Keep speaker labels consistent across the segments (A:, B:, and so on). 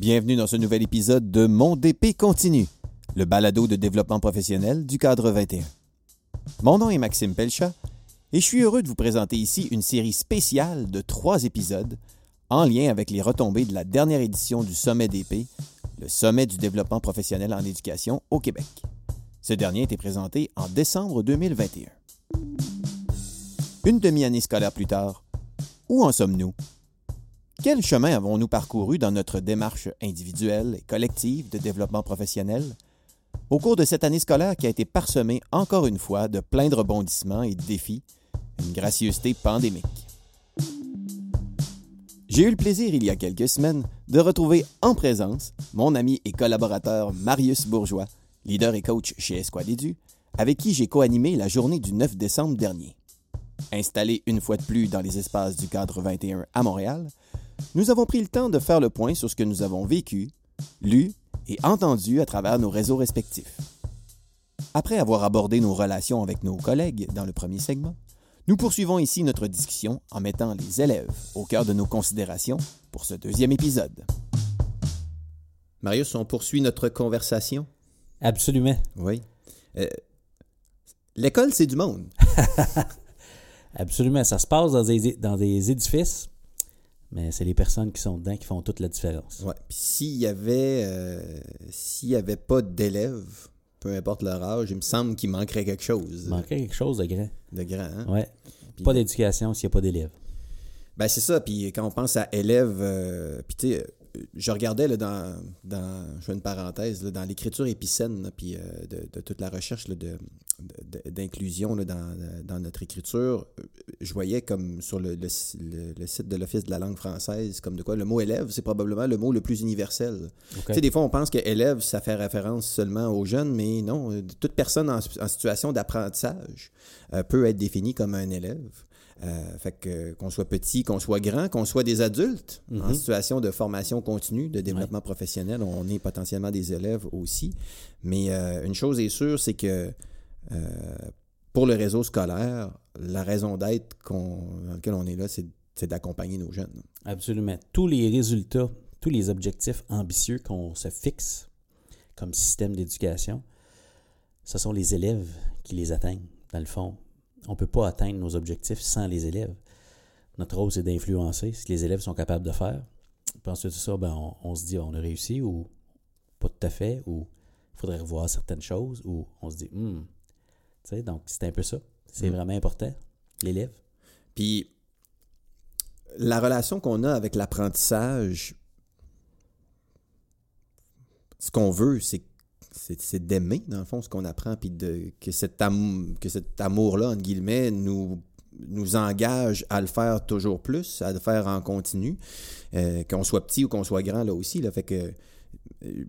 A: Bienvenue dans ce nouvel épisode de Mon DP continue, le balado de développement professionnel du cadre 21. Mon nom est Maxime Pelchat et je suis heureux de vous présenter ici une série spéciale de trois épisodes en lien avec les retombées de la dernière édition du Sommet DP, le Sommet du développement professionnel en éducation au Québec. Ce dernier a été présenté en décembre 2021. Une demi-année scolaire plus tard, où en sommes-nous? Quel chemin avons-nous parcouru dans notre démarche individuelle et collective de développement professionnel? Au cours de cette année scolaire qui a été parsemée encore une fois de plein de rebondissements et de défis, une gracieuseté pandémique? J'ai eu le plaisir il y a quelques semaines de retrouver en présence mon ami et collaborateur Marius Bourgeois, leader et coach chez Esquad Edu, avec qui j'ai co-animé la journée du 9 décembre dernier. Installé une fois de plus dans les espaces du cadre 21 à Montréal, nous avons pris le temps de faire le point sur ce que nous avons vécu, lu et entendu à travers nos réseaux respectifs. Après avoir abordé nos relations avec nos collègues dans le premier segment, nous poursuivons ici notre discussion en mettant les élèves au cœur de nos considérations pour ce deuxième épisode. Marius, on poursuit notre conversation?
B: Absolument.
A: Oui. Euh, L'école, c'est du monde.
B: Absolument. Ça se passe dans des, dans des édifices, mais c'est les personnes qui sont dedans qui font toute la différence.
A: Ouais. Puis s'il y avait euh, s'il y avait pas d'élèves, peu importe leur âge, il me semble qu'il manquerait quelque chose.
B: Il manquerait quelque chose de grand.
A: De grand, hein?
B: Ouais.
A: Puis-
B: Pas d'éducation s'il n'y a pas d'élèves.
A: Ben c'est ça, puis quand on pense à élèves, euh, puis tu sais, je regardais là, dans, dans, je fais une parenthèse, là, dans l'écriture épicène, là, puis euh, de, de toute la recherche là, de, de- d'inclusion là, dans, dans notre écriture, je voyais comme sur le, le, le- le site de l'Office de la langue française, comme de quoi le mot élève, c'est probablement le mot le plus universel. Tu sais, des fois, on pense que élève, ça fait référence seulement aux jeunes, mais non, toute personne en, en situation d'apprentissage euh, peut être définie comme un élève. Euh, fait que qu'on soit petit, qu'on soit grand, qu'on soit des adultes en
B: Mhm.
A: situation de formation continue, de développement professionnel, on est potentiellement des élèves aussi. Mais euh, une chose est sûre, c'est que euh, pour le réseau scolaire, la raison d'être dans laquelle on est là, c'est d'accompagner nos jeunes.
B: Absolument. Tous les résultats, tous les objectifs ambitieux qu'on se fixe comme système d'éducation, ce sont les élèves qui les atteignent, dans le fond. On ne peut pas atteindre nos objectifs sans les élèves. Notre rôle, c'est d'influencer ce que les élèves sont capables de faire. Puis ensuite de ça, ben, on, on se dit on a réussi ou pas tout à fait, ou il faudrait revoir certaines choses, ou on se dit, hmm. Tu sais, donc c'est un peu ça. C'est
A: Mm.
B: vraiment important, l'élève.
A: Puis la relation qu'on a avec l'apprentissage, ce qu'on veut, c'est c'est d'aimer, dans le fond, ce qu'on apprend, puis que cet, am- que cet amour-là, entre guillemets, nous, nous engage à le faire toujours plus, à le faire en continu, euh, qu'on soit petit ou qu'on soit grand, là aussi. Là, fait que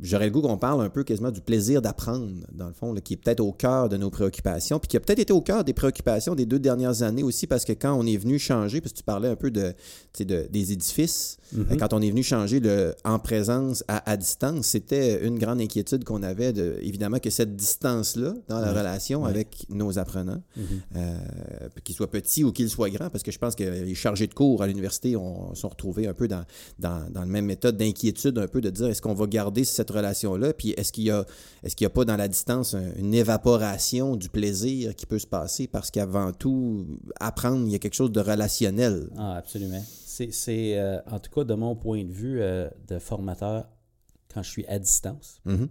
A: j'aurais le goût qu'on parle un peu quasiment du plaisir d'apprendre, dans le fond, là, qui est peut-être au cœur de nos préoccupations, puis qui a peut-être été au cœur des préoccupations des deux dernières années aussi, parce que quand on est venu changer, parce que tu parlais un peu de, des édifices,
B: Mhm.
A: euh, quand on est venu changer le en présence à, à distance, c'était une grande inquiétude qu'on avait, de, évidemment, que cette distance-là dans la relation avec nos apprenants,
B: Mhm.
A: euh, qu'ils soient petits ou qu'ils soient grands, parce que je pense que les chargés de cours à l'université ont, sont retrouvés un peu dans, dans, dans la même méthode d'inquiétude, un peu de dire est-ce qu'on va garder cette relation-là, puis est-ce qu'il y a, est-ce qu'il y a pas dans la distance un- une évaporation du plaisir qui peut se passer, parce qu'avant tout, apprendre, il y a quelque chose de relationnel?
B: Ah, absolument. C'est, c'est, euh, en tout cas, de mon point de vue euh, de formateur, quand je suis à distance,
A: Mhm.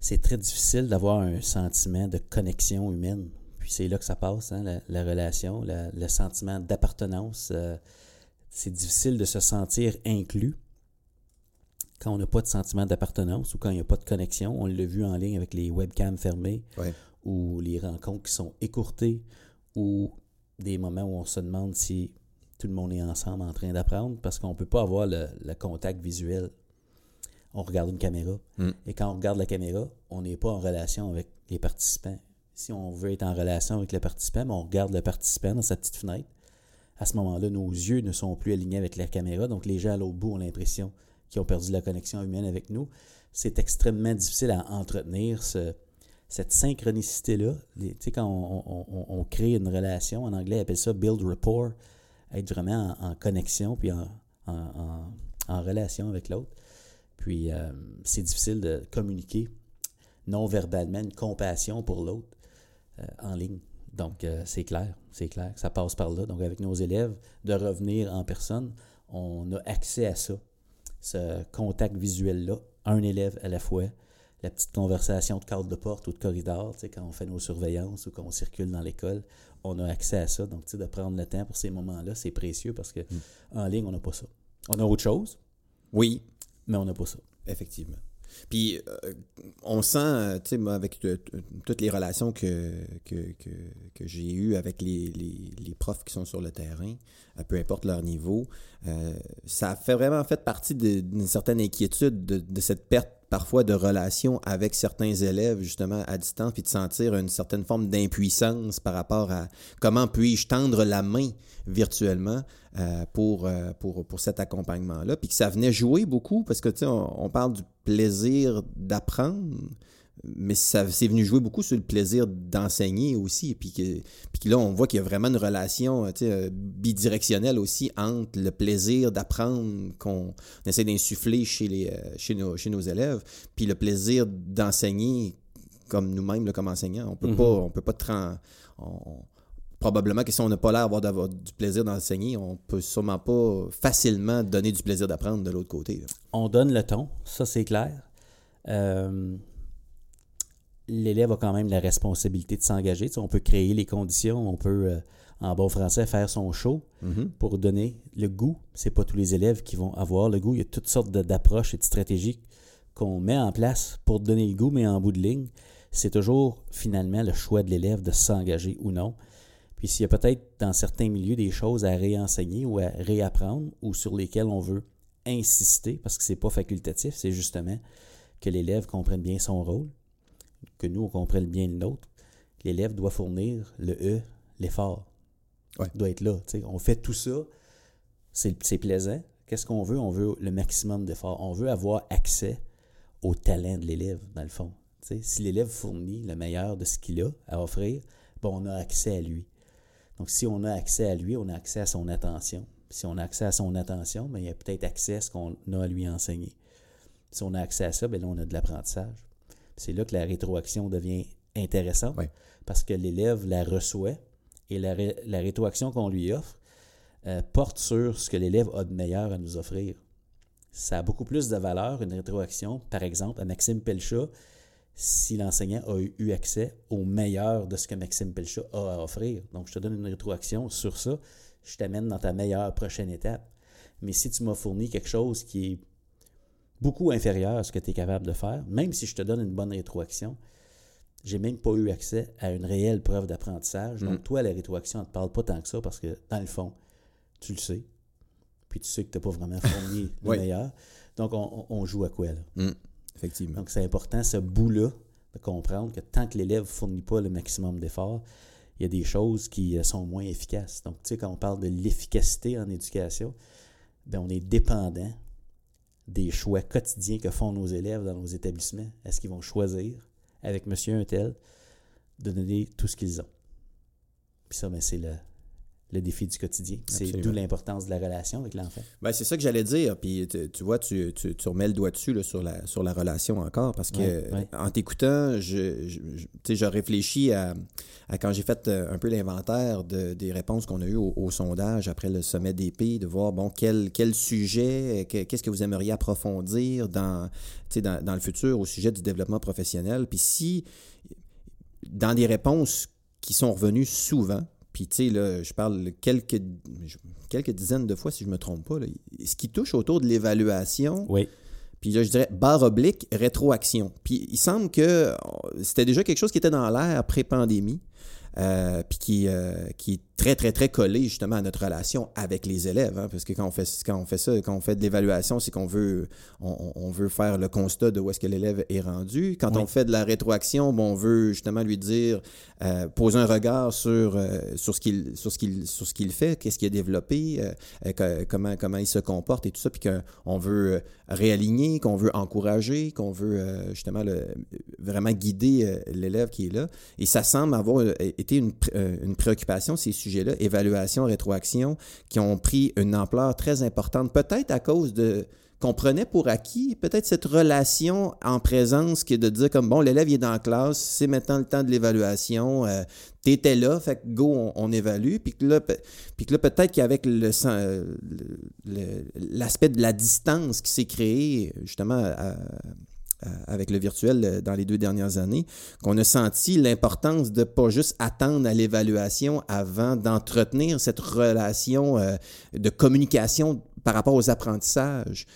B: c'est très difficile d'avoir un sentiment de connexion humaine. Puis c'est là que ça passe, hein, la, la relation, la- le sentiment d'appartenance. euh, c'est difficile de se sentir inclus quand on n'a pas de sentiment d'appartenance ou quand il n'y a pas de connexion. On l'a vu en ligne avec les webcams fermées
A: Ouais.
B: ou les rencontres qui sont écourtées ou des moments où on se demande si tout le monde est ensemble en train d'apprendre parce qu'on ne peut pas avoir le, le contact visuel. On regarde une caméra.
A: Mm.
B: Et quand on regarde la caméra, on n'est pas en relation avec les participants. Si on veut être en relation avec le participant, ben, on regarde le participant dans sa petite fenêtre. À ce moment-là, nos yeux ne sont plus alignés avec la caméra, donc les gens à l'autre bout ont l'impression qu'ils ont perdu la connexion humaine avec nous. C'est extrêmement difficile à entretenir ce- cette synchronicité-là. Tu sais, quand on, crée une relation, en anglais, on appelle ça build rapport, être vraiment en, connexion, puis en relation avec l'autre. Puis euh, c'est difficile de communiquer non verbalement une compassion pour l'autre euh, en ligne. Donc euh, c'est clair, c'est clair, ça passe par là. Donc avec nos élèves, de revenir en personne, on a accès à ça, ce contact visuel-là, un élève à la fois, la petite conversation de cadre de porte ou de corridor, tu sais, quand on fait nos surveillances ou quand on circule dans l'école, on a accès à ça. Donc, tu sais, de prendre le temps pour ces moments-là, c'est précieux parce que
A: Mm.
B: ligne, on n'a pas ça. On a autre chose,
A: Oui,
B: mais on n'a pas ça.
A: effectivement. Puis, euh, on sent, euh, tu sais, moi, avec toutes les relations que, j'ai eues avec les, profs qui sont sur le terrain, euh, peu importe leur niveau, ça fait vraiment fait partie d'une certaine inquiétude de, de cette perte parfois de relation avec certains élèves, justement, à distance, puis de sentir une certaine forme d'impuissance par rapport à comment puis-je tendre la main virtuellement euh, pour, euh, pour, cet accompagnement-là. Puis que ça venait jouer beaucoup, parce que, tu sais, on parle du plaisir d'apprendre, mais ça c'est venu jouer beaucoup sur le plaisir d'enseigner aussi. Puis que, puis que là, on voit qu'il y a vraiment une relation sais, euh, bidirectionnelle aussi entre le plaisir d'apprendre qu'on essaie d'insuffler chez, les, euh, chez, nos, chez nos élèves, puis le plaisir d'enseigner comme nous-mêmes, comme enseignants. On peut
B: Mhm.
A: pas, on peut pas on- probablement que si on n'a pas l'air d'avoir d'avoir du plaisir d'enseigner, on peut sûrement pas facilement donner du plaisir d'apprendre de l'autre côté. là.
B: On donne le ton, ça c'est clair. Euh, L'élève a quand même la responsabilité de s'engager. Tu sais, on peut créer les conditions, on peut, euh, en bon français, faire son show
A: Mhm.
B: pour donner le goût. C'est pas tous les élèves qui vont avoir le goût. Il y a toutes sortes d'approches et de stratégies qu'on met en place pour donner le goût, mais en bout de ligne, c'est toujours finalement le choix de l'élève de s'engager ou non. Puis s'il y a peut-être dans certains milieux des choses à réenseigner ou à réapprendre ou sur lesquelles on veut insister, parce que c'est pas facultatif, c'est justement que l'élève comprenne bien son rôle, que nous on comprenne bien le nôtre. L'élève doit fournir le E, l'effort.
A: Ouais.
B: Doit être là. On fait tout ça, c'est plaisant. Qu'est-ce qu'on veut? On veut le maximum d'effort. On veut avoir accès au talent de l'élève, dans le fond. Si l'élève fournit le meilleur de ce qu'il a à offrir, bon, on a accès à lui. Donc, si on a accès à lui, on a accès à son attention. Si on a accès à son attention, bien, il y a peut-être accès à ce qu'on a à lui enseigner. Si on a accès à ça, bien là, on a de l'apprentissage. C'est là que la rétroaction devient intéressante parce que l'élève la reçoit et la, ré- la rétroaction qu'on lui offre euh, porte sur ce que l'élève a de meilleur à nous offrir. Ça a beaucoup plus de valeur, une rétroaction, par exemple, à Maxime Pelchat, si l'enseignant a eu- eu accès au meilleur de ce que Maxime Pelchat a à offrir. Donc, je te donne une rétroaction sur ça, je t'amène dans ta meilleure prochaine étape. Mais si tu m'as fourni quelque chose qui est beaucoup inférieur à ce que tu es capable de faire, même si je te donne une bonne rétroaction, j'ai même pas eu accès à une réelle preuve d'apprentissage. Donc,
A: Mm.
B: toi, la rétroaction ne te parle pas tant que ça parce que, dans le fond, tu le sais. Puis tu sais que tu n'as pas vraiment fourni le
A: Oui.
B: meilleur. Donc, on, on- on joue à quoi, là?
A: Mm. Effectivement.
B: Donc, c'est important, ce bout-là, de comprendre que tant que l'élève ne fournit pas le maximum d'efforts, il y a des choses qui euh, sont moins efficaces. Donc, tu sais, quand on parle de l'efficacité en éducation, ben, on est dépendant des choix quotidiens que font nos élèves dans nos établissements? Est-ce qu'ils vont choisir, avec monsieur un tel, de donner tout ce qu'ils ont? Puis ça, ben, c'est le, le défi du quotidien. C'est d'où l'importance de la relation avec l'enfant.
A: Ben, c'est ça que j'allais dire. Puis tu, vois, tu, tu, tu remets le doigt dessus là, sur, la, sur la relation encore. Parce que
B: Ouais, ouais.
A: en t'écoutant, je, je, je- réfléchis à, à quand j'ai fait euh, un peu l'inventaire de, des réponses qu'on a eues au, au sondage après le sommet d'épée, de voir bon quel, quel sujet, que- qu'est-ce que vous aimeriez approfondir dans, dans, dans le futur au sujet du développement professionnel. Puis si dans des réponses qui sont revenues souvent, puis tu sais, là, je parle quelques, quelques dizaines de fois, si je me trompe pas, là, ce qui touche autour de l'évaluation,
B: Oui.
A: puis là, je dirais barre oblique, rétroaction. Puis il semble que euh, c'était déjà quelque chose qui était dans l'air pré-pandémie, euh, puis qui, euh, qui est très, très, très collé justement à notre relation avec les élèves. hein, parce que quand on fait, quand on fait ça, quand on fait de l'évaluation, c'est qu'on veut, on, on veut faire le constat de où est-ce que l'élève est rendu. Quand
B: Oui.
A: on fait de la rétroaction, bon, on veut justement lui dire, euh, poser un regard sur, euh, sur ce qu'il sur ce qu'il sur ce qu'il fait, qu'est-ce qu'il a développé, euh, euh, que- comment, comment il se comporte et tout ça, puis qu'on veut réaligner, qu'on veut encourager, qu'on veut justement le- vraiment guider l'élève qui est là. Et ça semble avoir été une, une préoccupation, ces sujets-là, évaluation, rétroaction, qui ont pris une ampleur très importante, peut-être à cause de qu'on prenait pour acquis, peut-être cette relation en présence qui est de dire comme bon, l'élève est dans la classe, c'est maintenant le temps de l'évaluation, euh, tu étais là, fait que go, on, évalue, puis que là, là peut-être qu'avec le, l'aspect de la distance qui s'est créé justement à, euh, avec le virtuel euh, dans les deux dernières années, qu'on a senti l'importance de pas juste attendre à l'évaluation avant d'entretenir cette relation euh, de communication par rapport aux apprentissages,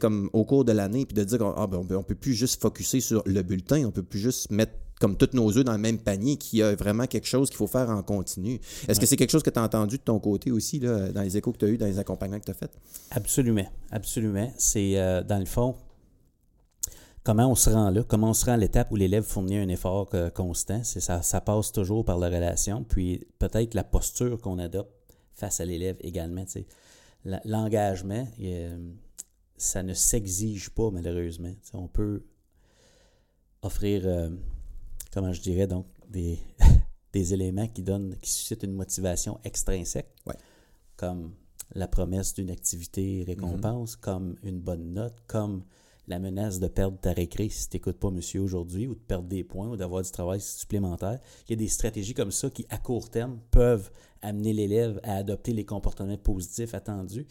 A: comme au cours de l'année, puis de dire qu'on ah, ben, ne peut plus juste focuser sur le bulletin, on peut plus juste mettre comme tous nos œufs dans le même panier, qu'il y a vraiment quelque chose qu'il faut faire en continu. Est-ce que c'est quelque chose que tu as entendu de ton côté aussi, là, dans les échos que tu as eu, dans les accompagnements que tu as faits?
B: Absolument, absolument. C'est, dans le fond, comment on se rend là, comment on se rend à l'étape où l'élève fournit un effort euh, constant. C'est ça, ça passe toujours par la relation, puis peut-être la posture qu'on adopte face à l'élève également. L'engagement, ça ne s'exige pas malheureusement. on peut offrir, euh, comment je dirais donc, des, des éléments qui donnent, qui suscitent une motivation extrinsèque, comme la promesse d'une activité récompense, mm-hmm. comme une bonne note, comme la menace de perdre ta récré si tu n'écoutes pas monsieur aujourd'hui, ou de perdre des points, ou d'avoir du travail supplémentaire. Il y a des stratégies comme ça qui, à court terme, peuvent amener l'élève à adopter les comportements positifs attendus,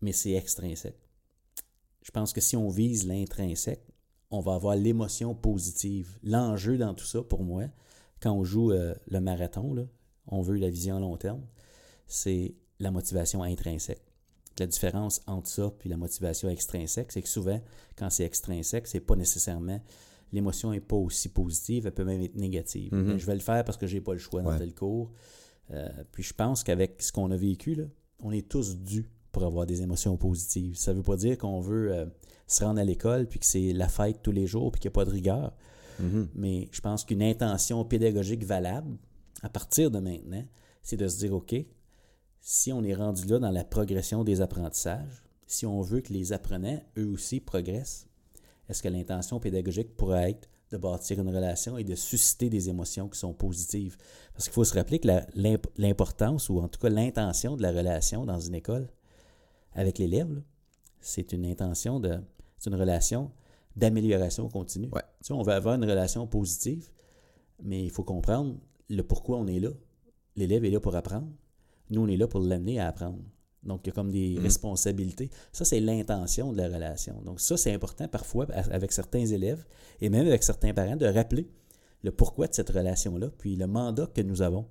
B: mais c'est extrinsèque. Je pense que si on vise l'intrinsèque, on va avoir l'émotion positive. L'enjeu dans tout ça, pour moi, quand on joue euh, le marathon, on veut la vision à long terme, c'est la motivation intrinsèque la différence entre ça et la motivation extrinsèque, c'est que souvent, quand c'est extrinsèque, c'est pas nécessairement l'émotion n'est pas aussi positive, elle peut même être négative. Mm-hmm. Je vais le faire parce que j'ai pas le choix dans tel cours. Euh, puis je pense qu'avec ce qu'on a vécu, là, on est tous dus pour avoir des émotions positives. Ça veut pas dire qu'on veut euh, se rendre à l'école puis que c'est la fête tous les jours puis qu'il n'y a pas de rigueur. Mm-hmm. Mais je pense qu'une intention pédagogique valable, à partir de maintenant, c'est de se dire, OK, si on est rendu là dans la progression des apprentissages, si on veut que les apprenants, eux aussi, progressent, est-ce que l'intention pédagogique pourrait être de bâtir une relation et de susciter des émotions qui sont positives? Parce qu'il faut se rappeler que l'importance, ou en tout cas l'intention de la relation dans une école avec l'élève, c'est une intention de. C'est une relation d'amélioration continue. Tu on veut avoir une relation positive, mais il faut comprendre le pourquoi on est là. L'élève est là pour apprendre. Nous, on est là pour l'amener à apprendre. Donc, il y a comme des mm. responsabilités. Ça, c'est l'intention de la relation. Donc, ça, c'est important parfois avec certains élèves et même avec certains parents de rappeler le pourquoi de cette relation-là, puis le mandat que nous avons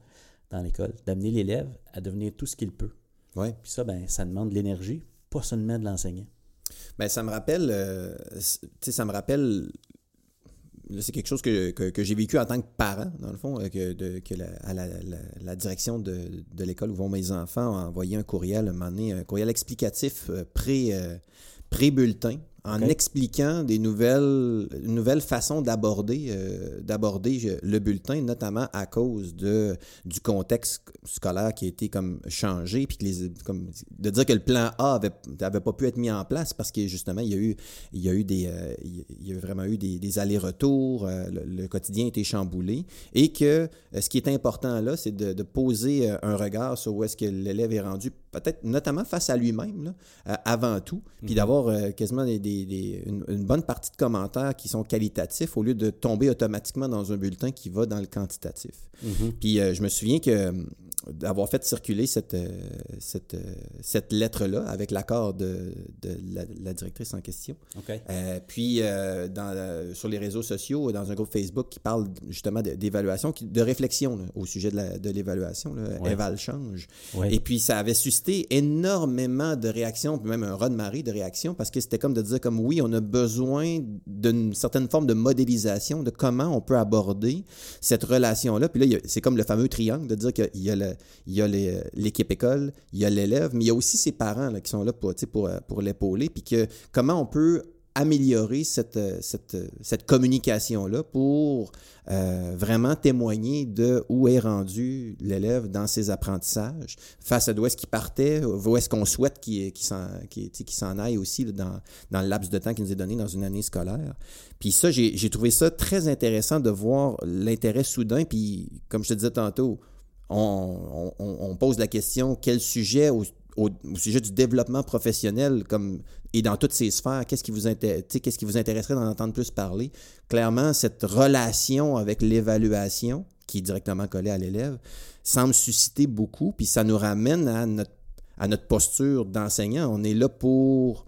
B: dans l'école, d'amener l'élève à devenir tout ce qu'il peut.
A: Ouais.
B: Puis ça, ben, ça demande de l'énergie, pas seulement de l'enseignant.
A: Bien, ça me rappelle, euh, ça me rappelle c'est quelque chose que, j'ai vécu en tant que parent, dans le fond, euh, que, que la, direction de, l'école où vont mes enfants ont envoyé un courriel, un un courriel explicatif euh, pré, euh, pré-bulletin en expliquant des nouvelles, une nouvelle façon d'aborder euh, d'aborder le bulletin, notamment à cause de, du contexte scolaire qui a été comme changé, puis que les, comme, de dire que le plan A avait, avait pas pu être mis en place parce que justement, il y a eu, il y a eu des, euh, il y a vraiment eu des, allers-retours, euh, le, quotidien a été chamboulé, et que ce qui est important là, c'est de, de, poser un regard sur où est-ce que l'élève est rendu, peut-être notamment face à lui-même, avant tout, puis mm-hmm. d'avoir quasiment des une, bonne partie de commentaires qui sont qualitatifs au lieu de tomber automatiquement dans un bulletin qui va dans le quantitatif. Mm-hmm. Puis euh, je me souviens que d'avoir fait circuler cette, euh, cette, cette lettre-là avec l'accord de, de la, directrice en question. puis dans, sur les réseaux sociaux, dans un groupe Facebook qui parle justement d'évaluation, de, réflexion au sujet de l'évaluation, ouais. Eval Change. Et puis ça avait suscité énormément de réactions, puis même un raz de marée de réactions, parce que c'était comme de dire comme oui, on a besoin d'une certaine forme de modélisation de comment on peut aborder cette relation-là. Puis là, c'est comme le fameux triangle de dire qu'il y a, l'équipe école, il y a l'élève, mais il y a aussi ses parents qui sont là pour, pour, pour l'épauler, puis que comment on peut améliorer cette, euh, cette, euh, cette communication-là pour euh, vraiment témoigner de où est rendu l'élève dans ses apprentissages, face à d'où est-ce qu'il partait, où est-ce qu'on souhaite qu'il s'en aille aussi dans, dans le laps de temps qui nous est donné dans une année scolaire. Puis ça, j'ai trouvé ça très intéressant de voir l'intérêt soudain, puis comme je te disais tantôt, on, pose la question quel sujet au, sujet du développement professionnel comme, et dans toutes ces sphères, qu'est-ce qui, vous qu'est-ce qui vous intéresserait d'en entendre plus parler? Clairement, cette relation avec l'évaluation, qui est directement collée à l'élève, semble susciter beaucoup, puis ça nous ramène à notre, à notre posture d'enseignant. On est là pour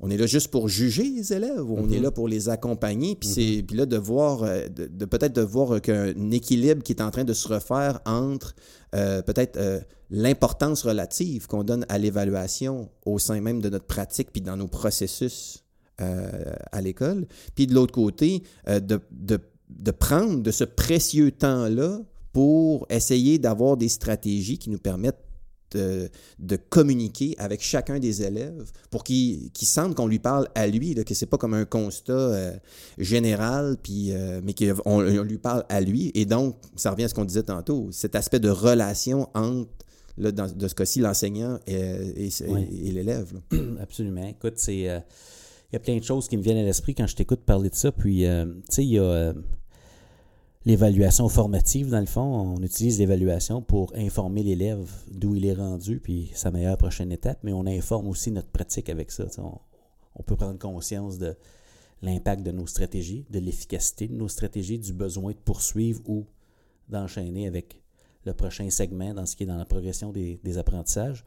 A: on est là juste pour juger les élèves, on est mhm. là pour les accompagner, puis c'est mhm. là de voir, euh, de, peut-être de voir qu'un équilibre qui est en train de se refaire entre euh, peut-être euh, l'importance relative qu'on donne à l'évaluation au sein même de notre pratique puis dans nos processus à l'école, puis de l'autre côté de, de prendre de ce précieux temps-là pour essayer d'avoir des stratégies qui nous permettent de, communiquer avec chacun des élèves pour qu'ils sentent qu'on lui parle à lui, là, que c'est pas comme un constat euh, général, puis, euh, mais qu'on lui parle à lui. Et donc, ça revient à ce qu'on disait tantôt, cet aspect de relation entre, là, dans, de ce cas-ci, l'enseignant et, l'élève.
B: Absolument. Écoute, c'est... Euh, il y a plein de choses qui me viennent à l'esprit quand je t'écoute parler de ça. Puis, tu sais, il y a l'évaluation formative, dans le fond. On utilise l'évaluation pour informer l'élève d'où il est rendu, puis sa meilleure prochaine étape, mais on informe aussi notre pratique avec ça. On, peut prendre conscience de l'impact de nos stratégies, de l'efficacité de nos stratégies, du besoin de poursuivre ou d'enchaîner avec le prochain segment dans ce qui est dans la progression des, apprentissages.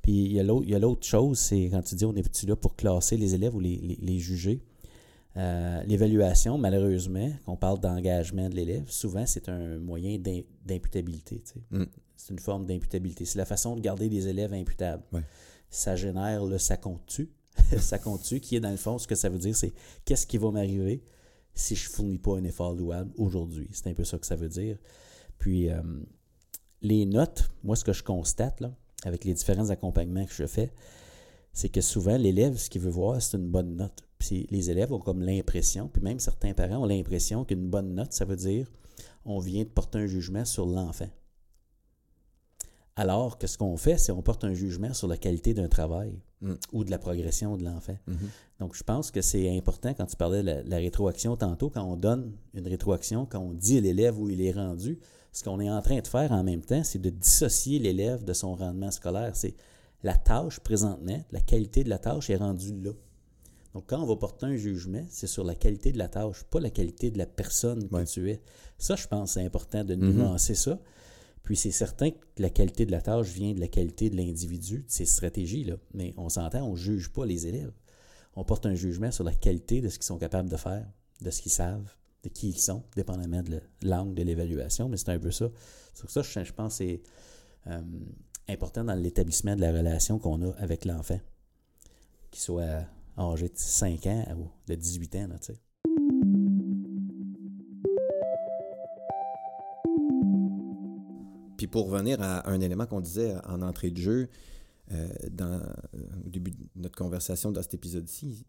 B: Puis il y a l'autre chose, c'est quand tu dis on est là pour classer les élèves ou les juger? Euh, l'évaluation, malheureusement, qu'on parle d'engagement de l'élève, souvent c'est un moyen d'imputabilité. Mm. C'est une forme d'imputabilité. C'est la façon de garder des élèves imputables. Ça génère le ça compte-tu. ça compte-tu, qui est dans le fond, ce que ça veut dire, c'est qu'est-ce qui va m'arriver si je ne fournis pas un effort louable aujourd'hui? C'est un peu ça que ça veut dire. Puis, euh, les notes, moi, ce que je constate, là, avec les différents accompagnements que je fais, c'est que souvent, l'élève, ce qu'il veut voir, c'est une bonne note. Puis les élèves ont comme l'impression, puis même certains parents ont l'impression qu'une bonne note, ça veut dire on vient de porter un jugement sur l'enfant. Alors que ce qu'on fait, c'est on porte un jugement sur la qualité d'un travail mm. ou de la progression de l'enfant. Mm-hmm. Donc, je pense que c'est important quand tu parlais de la, rétroaction tantôt, quand on donne une rétroaction, quand on dit à l'élève où il est rendu, ce qu'on est en train de faire en même temps, c'est de dissocier l'élève de son rendement scolaire. C'est la tâche présentement, la qualité de la tâche est rendue là. Donc, quand on va porter un jugement, c'est sur la qualité de la tâche, pas la qualité de la personne que tu es. Ça, je pense, c'est important de mhm. nuancer ça. Puis, c'est certain que la qualité de la tâche vient de la qualité de l'individu, de ses stratégies-là. Mais on s'entend, on ne juge pas les élèves. On porte un jugement sur la qualité de ce qu'ils sont capables de faire, de ce qu'ils savent, de qui ils sont, dépendamment de l'angle de l'évaluation. Mais c'est un peu ça. Sur ça, je, pense que c'est euh, important dans l'établissement de la relation qu'on a avec l'enfant. Qu'il soit âgé de 5 ans ou de 18 ans, tu sais.
A: Puis pour revenir à un élément qu'on disait en entrée de jeu, euh, dans, euh, au début de notre conversation dans cet épisode-ci,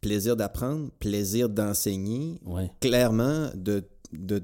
A: plaisir d'apprendre, plaisir d'enseigner, clairement, de, de,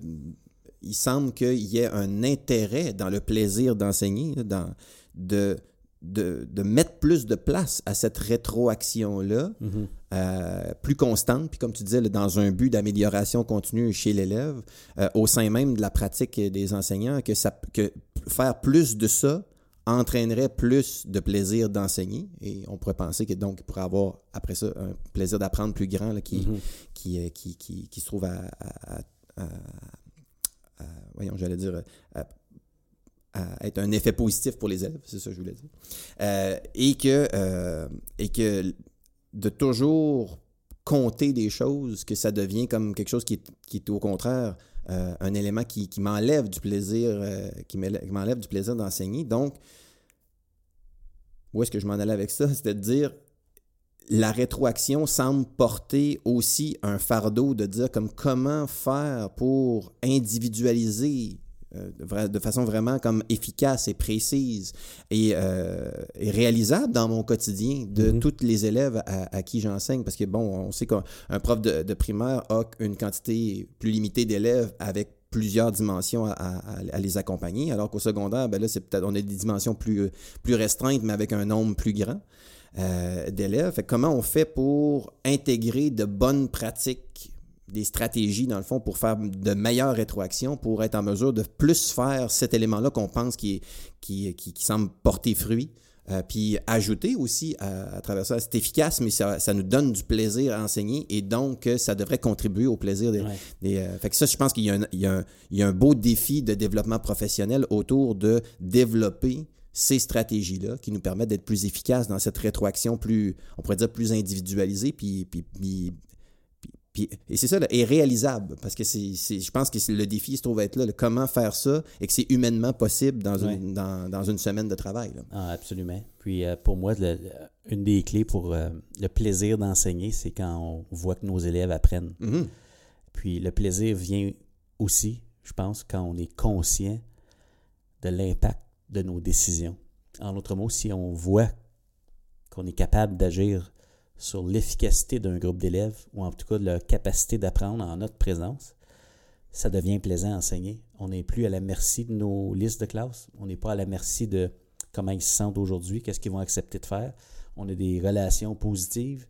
A: il semble qu'il y ait un intérêt dans le plaisir d'enseigner, dans, de, de, mettre plus de place à cette rétroaction-là, mhm. euh, plus constante, puis comme tu disais, dans un but d'amélioration continue chez l'élève, euh, au sein même de la pratique des enseignants, que, ça, que faire plus de ça entraînerait plus de plaisir d'enseigner. Et on pourrait penser que donc il pourrait avoir, après ça, un plaisir d'apprendre plus grand qui, mhm. euh, qui, qui, qui, se trouve à, voyons, j'allais dire, être un effet positif pour les élèves, c'est ça que je voulais dire. Euh, et, que, euh, et que de toujours compter des choses, que ça devient comme quelque chose qui est, qui est au contraire euh, un élément qui, qui m'enlève du plaisir, qui m'enlève du plaisir d'enseigner. Donc, où est-ce que je m'en allais avec ça? C'était de dire, la rétroaction semble porter aussi un fardeau de dire comme comment faire pour individualiser euh, de façon vraiment comme efficace et précise et, euh, réalisable dans mon quotidien de mm-hmm. tous les élèves à, qui j'enseigne. Parce que, bon, on sait qu'un prof de, primaire a une quantité plus limitée d'élèves avec plusieurs dimensions à, les accompagner, alors qu'au secondaire, ben là, c'est peut-être, on a des dimensions plus, plus restreintes, mais avec un nombre plus grand. Euh, d'élèves. comment on fait pour intégrer de bonnes pratiques des stratégies, dans le fond, pour faire de meilleures rétroactions, pour être en mesure de plus faire cet élément-là qu'on pense qui, qui, qui, qui semble porter fruit. Euh, puis ajouter aussi à, travers ça, c'est efficace, mais ça, ça, nous donne du plaisir à enseigner et donc euh, ça devrait contribuer au plaisir des. des euh, fait que ça, je pense qu'il y, y, y, a un beau défi de développement professionnel autour de développer ces stratégies-là qui nous permettent d'être plus efficaces dans cette rétroaction plus, on pourrait dire, plus individualisée, puis, puis, puis et c'est ça, là, est réalisable, parce que c'est, je pense que le défi se trouve être là, comment faire ça et que c'est humainement possible dans, une, dans, une semaine de travail.
B: Ah, absolument. Puis euh, pour moi, une des clés pour euh, le plaisir d'enseigner, c'est quand on voit que nos élèves apprennent. Mm-hmm. Puis le plaisir vient aussi, je pense, quand on est conscient de l'impact de nos décisions. En autre mot, si on voit qu'on est capable d'agir sur l'efficacité d'un groupe d'élèves, ou en tout cas de leur capacité d'apprendre en notre présence, ça devient plaisant à enseigner. On n'est plus à la merci de nos listes de classe. On n'est pas à la merci de comment ils se sentent aujourd'hui, qu'est-ce qu'ils vont accepter de faire. On a des relations positives.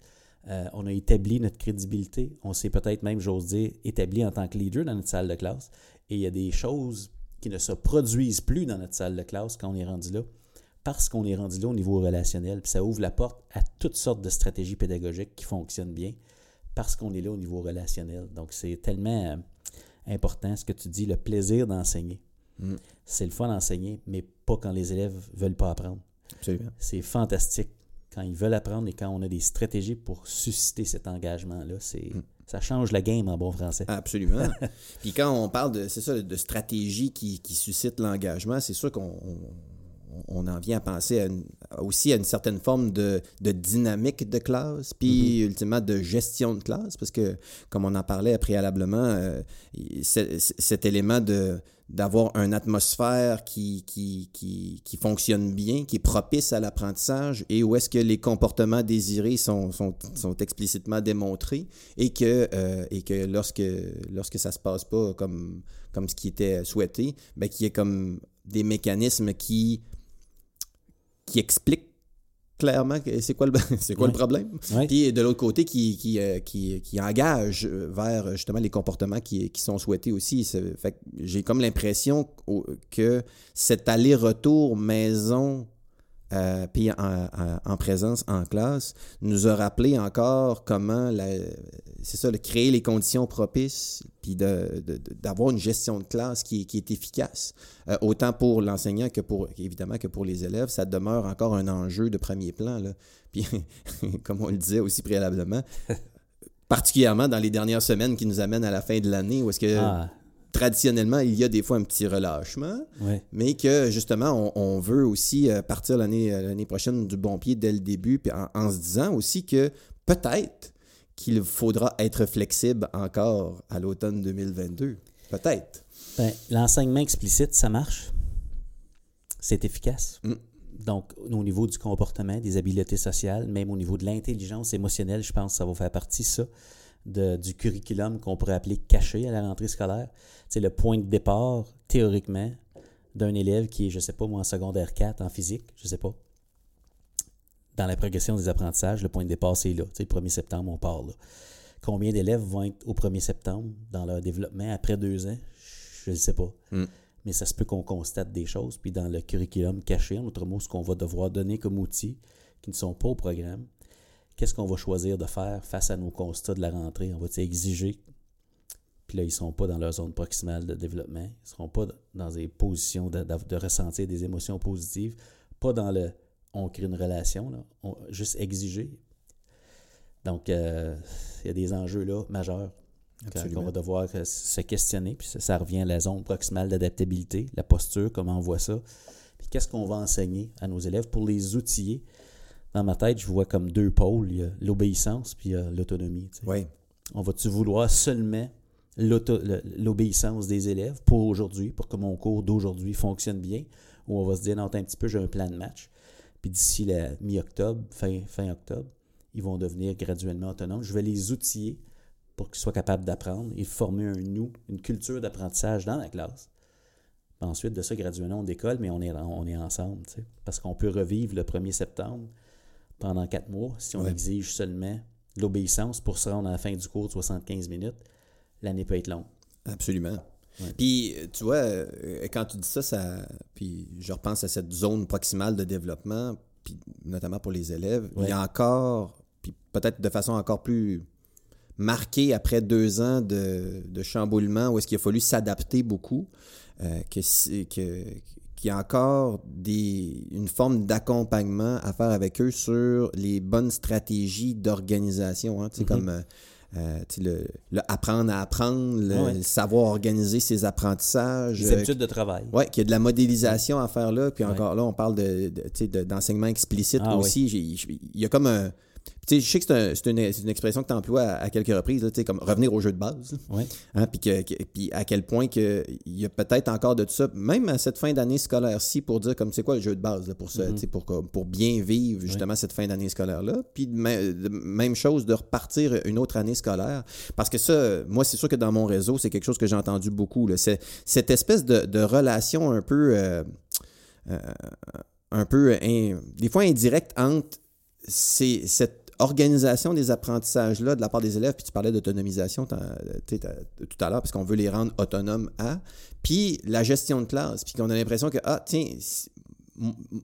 B: Euh, on a établi notre crédibilité. On s'est peut-être même, j'ose dire, établi en tant que leader dans notre salle de classe. Et il y a des choses qui ne se produisent plus dans notre salle de classe quand on est rendu là parce qu'on est rendu là au niveau relationnel. Puis ça ouvre la porte à toutes sortes de stratégies pédagogiques qui fonctionnent bien parce qu'on est là au niveau relationnel. Donc, c'est tellement euh, important ce que tu dis, le plaisir d'enseigner. Mm. C'est le fun d'enseigner, mais pas quand les élèves ne veulent pas apprendre. C'est fantastique quand ils veulent apprendre et quand on a des stratégies pour susciter cet engagement-là. C'est. Mm. Ça change la game en bon français.
A: Absolument. Puis quand on parle de, c'est ça, de stratégie qui, qui suscite l'engagement, c'est sûr qu'on on en vient à penser aussi à une certaine forme de, dynamique de classe, puis mm-hmm. ultimement de gestion de classe, parce que, comme on en parlait préalablement, euh, cet élément de d'avoir une atmosphère qui, qui, qui, fonctionne bien, qui est propice à l'apprentissage, et où est-ce que les comportements désirés sont, sont, sont explicitement démontrés, et que, euh, et que lorsque, lorsque ça se passe pas comme, comme ce qui était souhaité, ben, qu'il y ait comme des mécanismes qui qui explique clairement c'est quoi le c'est quoi le problème. Puis de l'autre côté qui qui, euh, qui, qui, engage vers justement les comportements qui, qui sont souhaités aussi. Fait j'ai comme l'impression que cet aller-retour maison euh, puis en, présence en classe, nous a rappelé encore comment, c'est ça, créer les conditions propices, puis d'avoir une gestion de classe qui, est efficace, euh, autant pour l'enseignant que pour, évidemment, que pour les élèves. Ça demeure encore un enjeu de premier plan. Là. Puis, comme on le disait aussi préalablement, particulièrement dans les dernières semaines qui nous amènent à la fin de l'année, où est-ce que... Ah traditionnellement, il y a des fois un petit relâchement, mais que justement, on, veut aussi euh, partir l'année euh, l'année prochaine du bon pied dès le début, puis en, se disant aussi que peut-être qu'il faudra être flexible encore à l'automne 2022. Peut-être.
B: Ben, L'enseignement explicite, ça marche? C'est efficace? Mm. Donc, au niveau du comportement, des habiletés sociales, même au niveau de l'intelligence émotionnelle, je pense que ça va faire partie, ça du curriculum qu'on pourrait appeler caché à la rentrée scolaire. C'est le point de départ, théoriquement, d'un élève qui est, je ne sais pas, moi, en secondaire 4 en physique, je ne sais pas. Dans la progression des apprentissages, le point de départ, c'est là. le 1er septembre, on part là. Combien d'élèves vont être au 1er septembre dans leur développement après deux ans? Je ne sais pas. Hmm. Mais ça se peut qu'on constate des choses. Puis dans le curriculum caché, en autre mot, ce qu'on va devoir donner comme outils qui ne sont pas au programme, qu'est-ce qu'on va choisir de faire face à nos constats de la rentrée? On va exiger? Puis là, ils ne sont pas dans leur zone proximale de développement. Ils ne seront pas dans des positions de, ressentir des émotions positives. Pas dans le on crée une relation, là. juste exiger. Donc, euh, il y a des enjeux là majeurs qu'on va devoir euh, se questionner. Puis ça, ça, revient à la zone proximale d'adaptabilité, la posture, comment on voit ça. Puis qu'est-ce qu'on va enseigner à nos élèves pour les outiller dans ma tête, je vois comme deux pôles. Il y a l'obéissance puis l'autonomie.
A: Oui.
B: On va-tu vouloir seulement l'obéissance des élèves pour aujourd'hui, pour que mon cours d'aujourd'hui fonctionne bien, ou on va se dire, non, un petit peu, j'ai un plan de match. Puis d'ici la mi-octobre, fin, fin octobre, ils vont devenir graduellement autonomes. Je vais les outiller pour qu'ils soient capables d'apprendre et former un nous, une culture d'apprentissage dans la classe. ensuite, de ça, graduellement, on décolle, mais on est, on est ensemble. Parce qu'on peut revivre le 1er septembre pendant quatre mois si on exige seulement l'obéissance pour se rendre à la fin du cours de 75 minutes. l'année peut être longue.
A: Absolument.
B: Ouais.
A: Puis, tu vois, euh, quand tu dis ça, ça, puis je repense à cette zone proximale de développement, puis notamment pour les élèves. Il y a encore, puis peut-être de façon encore plus marquée après deux ans de, de chamboulement, où est-ce qu'il a fallu s'adapter beaucoup, euh, que, qu'il y a encore des, une forme d'accompagnement à faire avec eux sur les bonnes stratégies d'organisation. Hein, tu sais,
B: Mhm.
A: comme euh, euh, le, le apprendre à apprendre, le,
B: Ouais.
A: le savoir organiser ses apprentissages.
B: Les
A: euh,
B: habitudes de travail.
A: oui, qu'il y a de la modélisation à faire là. Puis
B: Ouais.
A: encore là, on parle de, de- tu sais, de- d'enseignement explicite
B: Ah
A: aussi. Il y a comme un. Tu sais, je sais que c'est un- c'est une, c'est une expression que tu emploies à, à quelques reprises, là, tu sais, comme revenir au jeu de base.
B: Ouais.
A: Hein, puis, que, que- puis à quel point que, il y a peut-être encore de tout ça, même à cette fin d'année scolaire-ci, pour dire comme c'est quoi le jeu de base là, pour, ça, tu sais, pour, pour bien vivre justement cette fin d'année scolaire-là. Puis même chose de repartir une autre année scolaire. Parce que ça, moi, c'est sûr que dans mon réseau, c'est quelque chose que j'ai entendu beaucoup. là. C'est cette espèce de, de relation un peu. euh, euh, un peu, in- des fois indirecte entre ces- cette organisation des apprentissages-là de la part des élèves, puis tu parlais d'autonomisation tout à l'heure, parce qu'on veut les rendre autonomes à, puis la gestion de classe, puis qu'on a l'impression que, ah, tiens,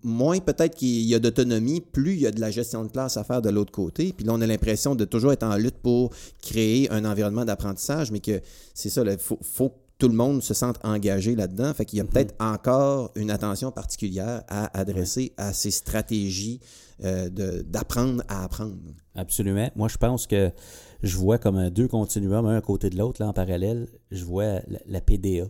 A: moins peut-être qu'il y a d'autonomie, plus il y a de la gestion de classe à faire de l'autre côté. Puis là, on a l'impression de toujours être en lutte pour créer un environnement d'apprentissage, mais que c'est ça, il faut, tout le monde se sente engagé là-dedans. Fait qu'il y a peut-être encore une attention particulière à adresser à ces stratégies euh, d'apprendre à apprendre.
B: Absolument. Moi, je pense que je vois comme deux continuums, un à côté de l'autre, là, en parallèle. Je vois la, la PDA.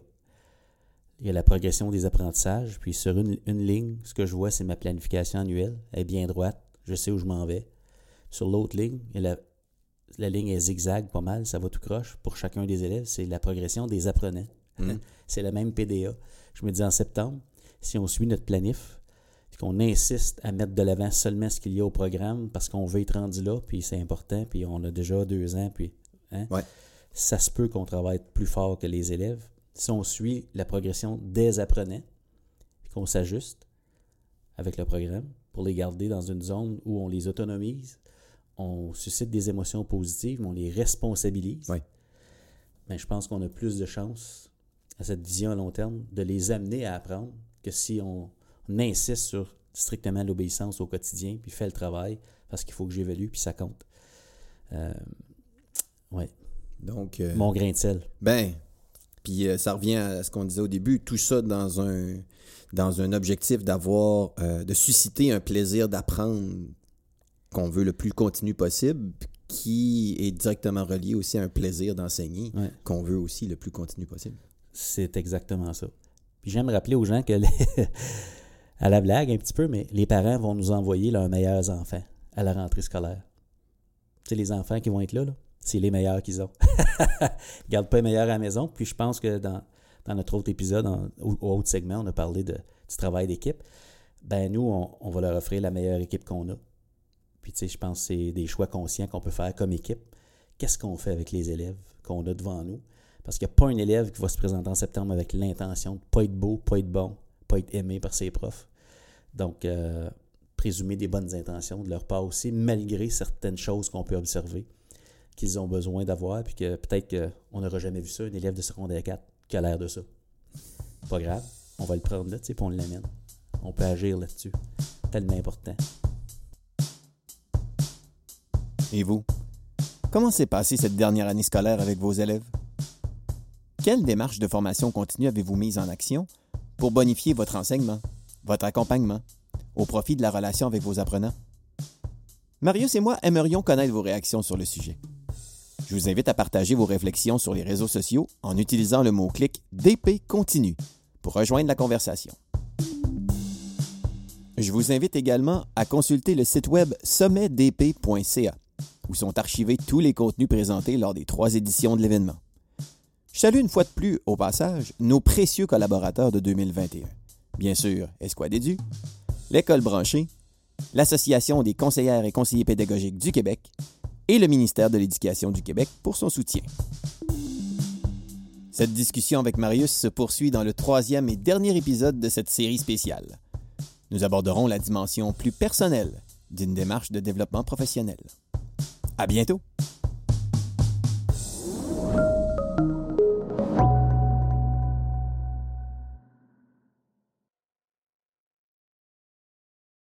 B: Il y a la progression des apprentissages. Puis sur une, une ligne, ce que je vois, c'est ma planification annuelle. Elle est bien droite. Je sais où je m'en vais. Sur l'autre ligne, il y a la, la ligne est zigzag pas mal. Ça va tout croche pour chacun des élèves. C'est la progression des apprenants.
A: Mm.
B: c'est la même PDA. Je me dis en septembre, si on suit notre planif, qu'on insiste à mettre de l'avant seulement ce qu'il y a au programme parce qu'on veut être rendu là, puis c'est important, puis on a déjà deux ans, puis hein,
A: Ouais.
B: ça se peut qu'on travaille plus fort que les élèves. Si on suit la progression des apprenants, puis qu'on s'ajuste avec le programme pour les garder dans une zone où on les autonomise, on suscite des émotions positives, mais on les responsabilise,
A: Ouais.
B: ben, je pense qu'on a plus de chances à cette vision à long terme de les amener à apprendre que si on, on insiste sur strictement l'obéissance au quotidien, puis fait le travail parce qu'il faut que j'évalue, puis ça compte. Euh, ouais.
A: Donc, euh,
B: Mon grain de sel.
A: Ben, puis euh, ça revient à ce qu'on disait au début, tout ça dans un, dans un objectif d'avoir, euh, de susciter un plaisir d'apprendre qu'on veut le plus continu possible, qui est directement relié aussi à un plaisir d'enseigner
B: Ouais.
A: qu'on veut aussi le plus continu possible.
B: C'est exactement ça. Puis j'aime rappeler aux gens que, les- à la blague un petit peu, mais les parents vont nous envoyer leurs meilleurs enfants à la rentrée scolaire. Tu sais, les enfants qui vont être là, là c'est les meilleurs qu'ils ont. Ils gardent pas les meilleurs à la maison. Puis je pense que dans, dans notre autre épisode, en- au, au autre segment, on a parlé de, du travail d'équipe. Ben nous, on, on va leur offrir la meilleure équipe qu'on a. Tu sais, je pense que c'est des choix conscients qu'on peut faire comme équipe. Qu'est-ce qu'on fait avec les élèves qu'on a devant nous? Parce qu'il n'y a pas un élève qui va se présenter en septembre avec l'intention de ne pas être beau, pas être bon, pas être aimé par ses profs. Donc, euh, présumer des bonnes intentions de leur part aussi, malgré certaines choses qu'on peut observer qu'ils ont besoin d'avoir, puis que peut-être qu'on n'aura jamais vu ça, un élève de secondaire 4 qui a l'air de ça. Pas grave, on va le prendre là, tu sais, puis on l'amène. On peut agir là-dessus. Tellement important.
A: Et vous? Comment s'est passée cette dernière année scolaire avec vos élèves? Quelle démarche de formation continue avez-vous mise en action pour bonifier votre enseignement, votre accompagnement, au profit de la relation avec vos apprenants? Marius et moi aimerions connaître vos réactions sur le sujet. Je vous invite à partager vos réflexions sur les réseaux sociaux en utilisant le mot-clic DP Continue pour rejoindre la conversation. Je vous invite également à consulter le site web sommetdp.ca où sont archivés tous les contenus présentés lors des trois éditions de l'événement. Je salue une fois de plus, au passage, nos précieux collaborateurs de 2021. Bien sûr, Esquadédu, l'École branchée, l'Association des conseillères et conseillers pédagogiques du Québec et le ministère de l'Éducation du Québec pour son soutien. Cette discussion avec Marius se poursuit dans le troisième et dernier épisode de cette série spéciale. Nous aborderons la dimension plus personnelle d'une démarche de développement professionnel. À bientôt!